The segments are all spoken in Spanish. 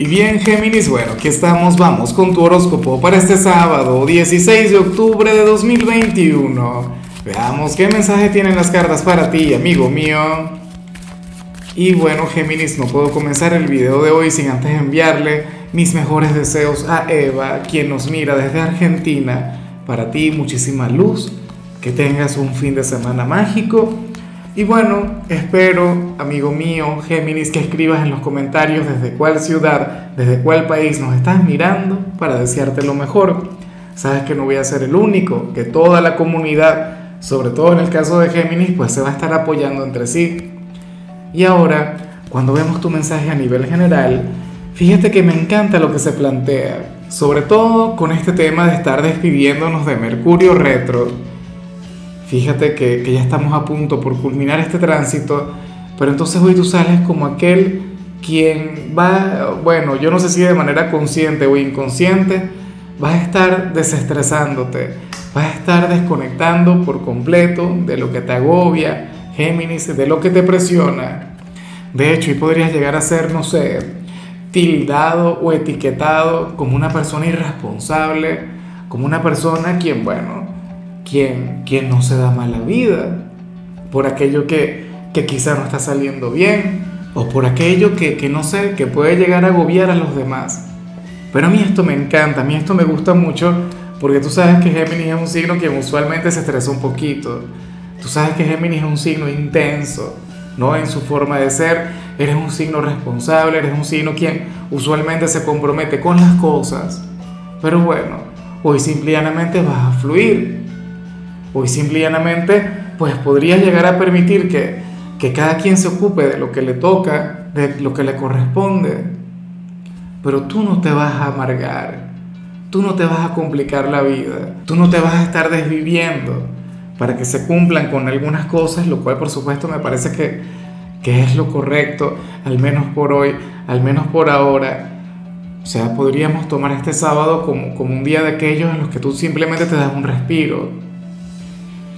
Y bien, Géminis, bueno, aquí estamos, vamos con tu horóscopo para este sábado, 16 de octubre de 2021. Veamos qué mensaje tienen las cartas para ti, amigo mío. Y bueno, Géminis, no puedo comenzar el video de hoy sin antes enviarle mis mejores deseos a Eva, quien nos mira desde Argentina. Para ti, muchísima luz, que tengas un fin de semana mágico y bueno, espero, amigo mío, Géminis, que escribas en los comentarios desde cuál ciudad, desde cuál país nos estás mirando para desearte lo mejor. Sabes que no voy a ser el único, que toda la comunidad, sobre todo en el caso de Géminis, pues se va a estar apoyando entre sí. Y ahora, cuando vemos tu mensaje a nivel general, fíjate que me encanta lo que se plantea, sobre todo con este tema de estar despidiéndonos de Mercurio retro fíjate que, ya estamos a punto por culminar este tránsito, pero entonces hoy tú sales como aquel quien va, bueno, yo no sé si de manera consciente o inconsciente, vas a estar desestresándote, vas a estar desconectando por completo de lo que te agobia, Géminis, de lo que te presiona. De hecho, y podrías llegar a ser, no sé, tildado o etiquetado como una persona irresponsable, como una persona quien, bueno, quien, quien no se da mala vida por aquello que, que quizá no está saliendo bien o por aquello que, que no sé, que puede llegar a agobiar a los demás. Pero a mí esto me encanta, a mí esto me gusta mucho porque tú sabes que Géminis es un signo que usualmente se estresa un poquito. Tú sabes que Géminis es un signo intenso, ¿no? En su forma de ser, eres un signo responsable, eres un signo quien usualmente se compromete con las cosas. Pero bueno, hoy simplemente vas a fluir, Hoy simple y llanamente, pues podría llegar a permitir que, que cada quien se ocupe de lo que le toca, de lo que le corresponde. Pero tú no te vas a amargar, tú no te vas a complicar la vida, tú no te vas a estar desviviendo para que se cumplan con algunas cosas, lo cual por supuesto me parece que, que es lo correcto, al menos por hoy, al menos por ahora. O sea, podríamos tomar este sábado como, como un día de aquellos en los que tú simplemente te das un respiro,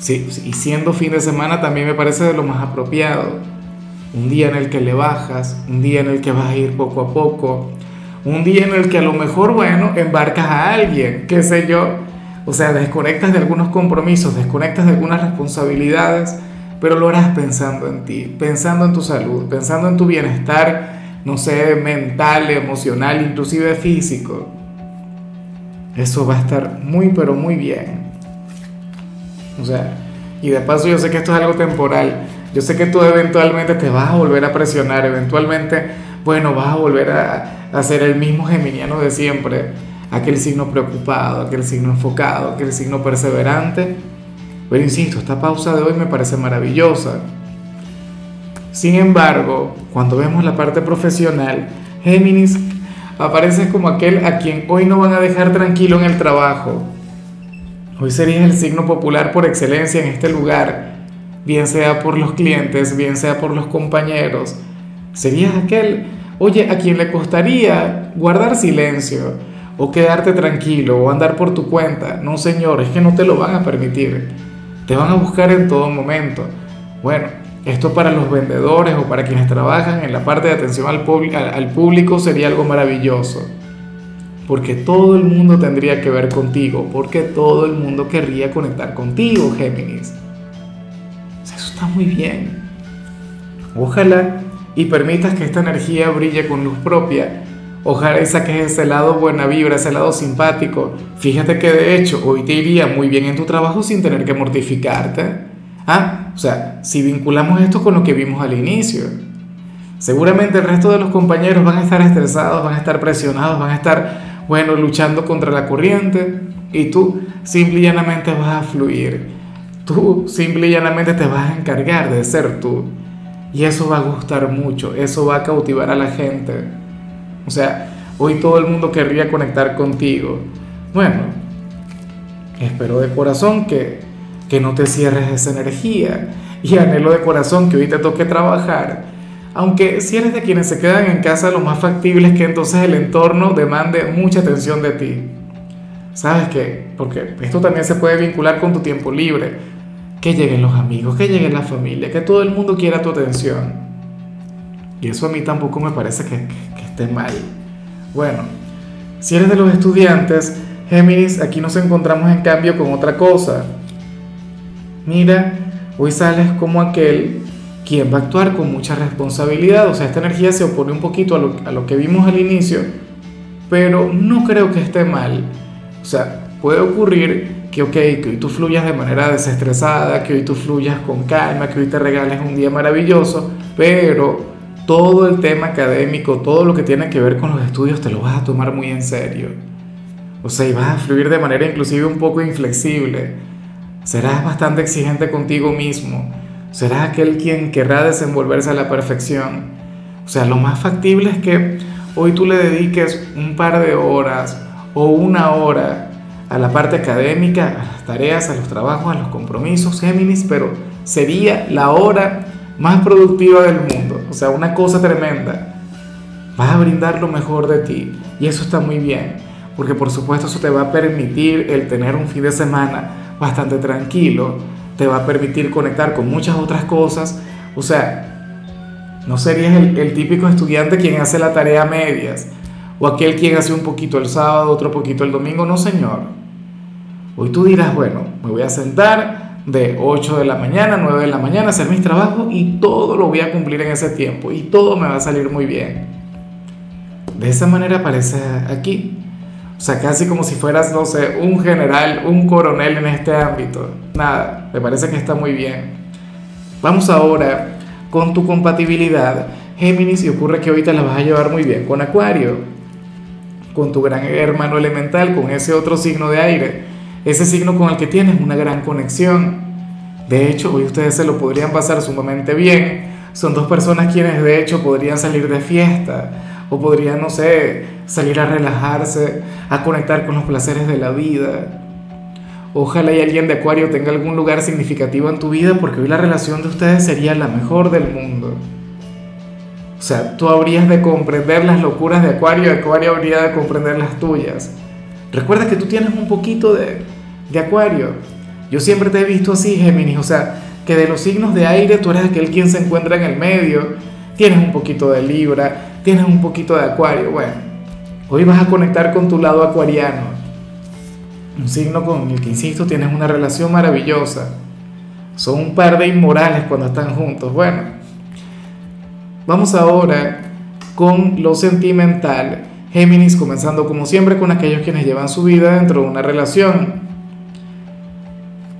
Sí, y siendo fin de semana también me parece de lo más apropiado. Un día en el que le bajas, un día en el que vas a ir poco a poco, un día en el que a lo mejor, bueno, embarcas a alguien, qué sé yo. O sea, desconectas de algunos compromisos, desconectas de algunas responsabilidades, pero lo harás pensando en ti, pensando en tu salud, pensando en tu bienestar, no sé, mental, emocional, inclusive físico. Eso va a estar muy, pero muy bien. O sea, y de paso yo sé que esto es algo temporal. Yo sé que tú eventualmente te vas a volver a presionar, eventualmente, bueno, vas a volver a, a ser el mismo geminiano de siempre, aquel signo preocupado, aquel signo enfocado, aquel signo perseverante. Pero insisto, esta pausa de hoy me parece maravillosa. Sin embargo, cuando vemos la parte profesional, Géminis aparece como aquel a quien hoy no van a dejar tranquilo en el trabajo Hoy serías el signo popular por excelencia en este lugar, bien sea por los clientes, bien sea por los compañeros. Serías aquel, oye, a quien le costaría guardar silencio o quedarte tranquilo o andar por tu cuenta. No, señor, es que no te lo van a permitir. Te van a buscar en todo momento. Bueno, esto para los vendedores o para quienes trabajan en la parte de atención al, al público sería algo maravilloso porque todo el mundo tendría que ver contigo, porque todo el mundo querría conectar contigo, Géminis. Eso está muy bien. Ojalá y permitas que esta energía brille con luz propia. Ojalá y saques ese lado buena vibra, ese lado simpático. Fíjate que de hecho hoy te iría muy bien en tu trabajo sin tener que mortificarte. Ah, o sea, si vinculamos esto con lo que vimos al inicio. Seguramente el resto de los compañeros van a estar estresados, van a estar presionados, van a estar bueno, luchando contra la corriente y tú simple y llanamente vas a fluir. Tú simple y llanamente te vas a encargar de ser tú. Y eso va a gustar mucho, eso va a cautivar a la gente. O sea, hoy todo el mundo querría conectar contigo. Bueno, espero de corazón que, que no te cierres esa energía y anhelo de corazón que hoy te toque trabajar aunque si eres de quienes se quedan en casa, lo más factible es que entonces el entorno demande mucha atención de ti. ¿Sabes qué? Porque esto también se puede vincular con tu tiempo libre. Que lleguen los amigos, que llegue la familia, que todo el mundo quiera tu atención. Y eso a mí tampoco me parece que, esté mal. Bueno, si eres de los estudiantes, Géminis, aquí nos encontramos en cambio con otra cosa. Mira, hoy sales como aquel quien va a actuar con mucha responsabilidad, o sea, esta energía se opone un poquito a lo, a lo que vimos al inicio, pero no creo que esté mal. O sea, puede ocurrir que, ok, que hoy tú fluyas de manera desestresada, que hoy tú fluyas con calma, que hoy te regales un día maravilloso, pero todo el tema académico, todo lo que tiene que ver con los estudios, te lo vas a tomar muy en serio. O sea, y vas a fluir de manera inclusive un poco inflexible. Serás bastante exigente contigo mismo. Serás aquel quien querrá desenvolverse a la perfección. O sea, lo más factible es que hoy tú le dediques un par de horas o una hora a la parte académica, a las tareas, a los trabajos, a los compromisos, Géminis, pero sería la hora más productiva del mundo. O sea, una cosa tremenda. Vas a brindar lo mejor de ti y eso está muy bien, porque por supuesto eso te va a permitir el tener un fin de semana bastante tranquilo, te va a permitir conectar con muchas otras cosas. O sea, no serías el, típico estudiante quien hace la tarea a medias o aquel quien hace un poquito el sábado, otro poquito el domingo. No, señor. Hoy tú dirás, bueno, me voy a sentar de 8 de la mañana, 9 de la mañana, hacer mis trabajos y todo lo voy a cumplir en ese tiempo y todo me va a salir muy bien. De esa manera aparece aquí. O sea, casi como si fueras, no sé, un general, un coronel en este ámbito. Nada, me parece que está muy bien. Vamos ahora con tu compatibilidad, Géminis, y ocurre que ahorita la vas a llevar muy bien con Acuario, con tu gran hermano elemental, con ese otro signo de aire ese signo con el que tienes una gran conexión. De hecho, hoy ustedes se lo podrían pasar sumamente bien. Son dos personas quienes de hecho podrían salir de fiesta o podrían, no sé, salir a relajarse, a conectar con los placeres de la vida. Ojalá y alguien de Acuario tenga algún lugar significativo en tu vida porque hoy la relación de ustedes sería la mejor del mundo. O sea, tú habrías de comprender las locuras de Acuario, Acuario habría de comprender las tuyas. Recuerda que tú tienes un poquito de, de acuario. Yo siempre te he visto así, Géminis, o sea, que de los signos de aire tú eres aquel quien se encuentra en el medio, tienes un poquito de Libra, tienes un poquito de acuario. Bueno, hoy vas a conectar con tu lado acuariano, un signo con el que, insisto, tienes una relación maravillosa. Son un par de inmorales cuando están juntos. Bueno, vamos ahora con lo sentimental Géminis comenzando como siempre con aquellos quienes llevan su vida dentro de una relación.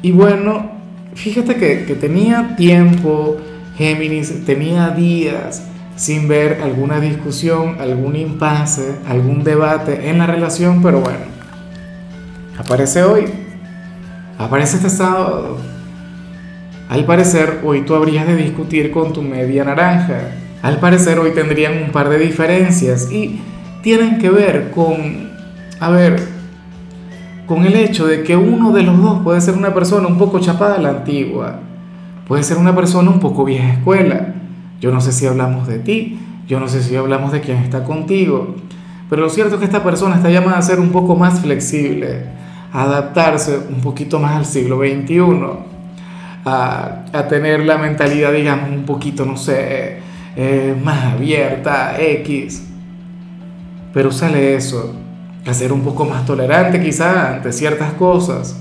Y bueno, fíjate que, que tenía tiempo, Géminis, tenía días sin ver alguna discusión, algún impasse, algún debate en la relación, pero bueno, aparece hoy, aparece este sábado. Al parecer, hoy tú habrías de discutir con tu media naranja. Al parecer, hoy tendrían un par de diferencias y tienen que ver con, a ver, con el hecho de que uno de los dos puede ser una persona un poco chapada a la antigua, puede ser una persona un poco vieja escuela. Yo no sé si hablamos de ti, yo no sé si hablamos de quien está contigo, pero lo cierto es que esta persona está llamada a ser un poco más flexible, a adaptarse un poquito más al siglo XXI, a, a tener la mentalidad, digamos, un poquito, no sé, eh, más abierta, X. Pero sale eso, a ser un poco más tolerante quizá ante ciertas cosas.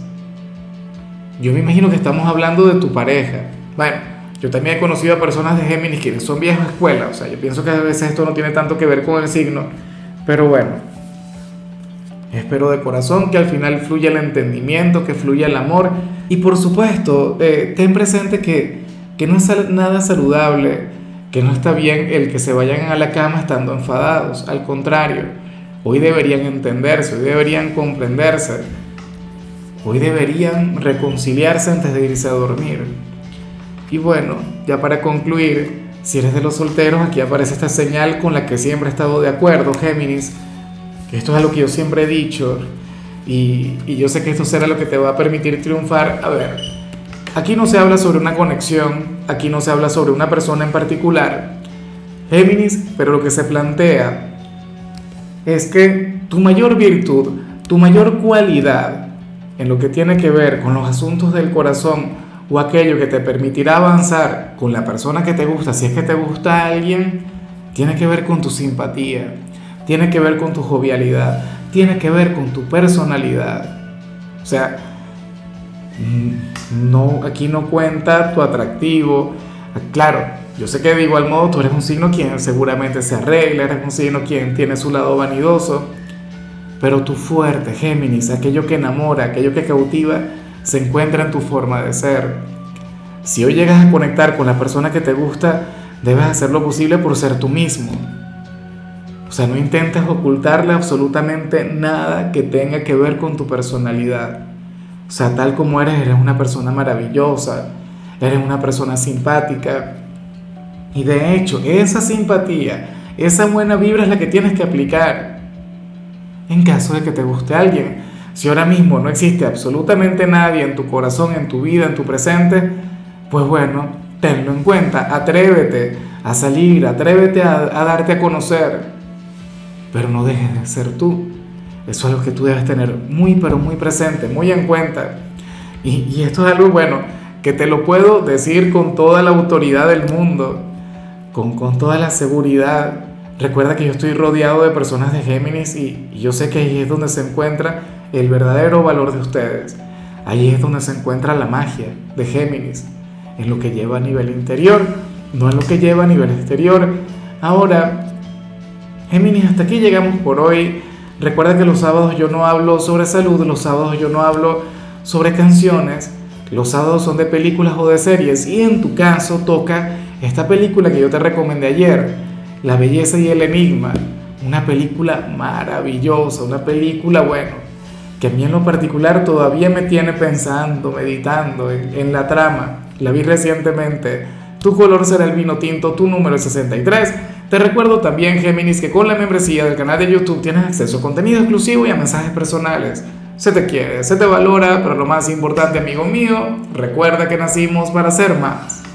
Yo me imagino que estamos hablando de tu pareja. Bueno, yo también he conocido a personas de Géminis que son viejas escuela, o sea, yo pienso que a veces esto no tiene tanto que ver con el signo, pero bueno, espero de corazón que al final fluya el entendimiento, que fluya el amor y por supuesto, eh, ten presente que, que no es nada saludable que no está bien el que se vayan a la cama estando enfadados, al contrario, hoy deberían entenderse, hoy deberían comprenderse, hoy deberían reconciliarse antes de irse a dormir. Y bueno, ya para concluir, si eres de los solteros, aquí aparece esta señal con la que siempre he estado de acuerdo, Géminis, que esto es algo que yo siempre he dicho, y, y yo sé que esto será lo que te va a permitir triunfar. A ver, Aquí no se habla sobre una conexión, aquí no se habla sobre una persona en particular, Géminis, pero lo que se plantea es que tu mayor virtud, tu mayor cualidad en lo que tiene que ver con los asuntos del corazón o aquello que te permitirá avanzar con la persona que te gusta, si es que te gusta alguien, tiene que ver con tu simpatía, tiene que ver con tu jovialidad, tiene que ver con tu personalidad. O sea, mm, no, aquí no cuenta tu atractivo. Claro, yo sé que de igual modo tú eres un signo quien seguramente se arregla, eres un signo quien tiene su lado vanidoso, pero tu fuerte, Géminis, aquello que enamora, aquello que cautiva, se encuentra en tu forma de ser. Si hoy llegas a conectar con la persona que te gusta, debes hacer lo posible por ser tú mismo. O sea, no intentes ocultarle absolutamente nada que tenga que ver con tu personalidad. O sea, tal como eres, eres una persona maravillosa, eres una persona simpática, y de hecho, esa simpatía, esa buena vibra es la que tienes que aplicar. En caso de que te guste alguien, si ahora mismo no existe absolutamente nadie en tu corazón, en tu vida, en tu presente, pues bueno, tenlo en cuenta, atrévete a salir, atrévete a, darte a conocer, pero no dejes de ser tú. Eso es algo que tú debes tener muy, pero muy presente, muy en cuenta. Y, y esto es algo bueno, que te lo puedo decir con toda la autoridad del mundo con, toda la seguridad. Recuerda que yo estoy rodeado de personas de Géminis y, yo sé que ahí es donde se encuentra el verdadero valor de ustedes. Ahí es donde se encuentra la magia de Géminis, en lo que lleva a nivel interior, no en lo que lleva a nivel exterior. Ahora, Géminis, hasta aquí llegamos por hoy. Recuerda que los sábados yo no hablo sobre salud, los sábados yo no hablo sobre canciones, los sábados son de películas o de series y en tu caso toca esta película que yo te recomendé ayer, La belleza y el enigma, una película maravillosa, una película, bueno, que a mí en lo particular todavía me tiene pensando, meditando en, la trama. La vi recientemente. Tu color será el vino tinto, tu número es 63. Te recuerdo también, Géminis, que con la membresía del canal de YouTube tienes acceso a contenido exclusivo y a mensajes personales. Se te quiere, se te valora, pero lo más importante, amigo mío, recuerda que nacimos para ser más.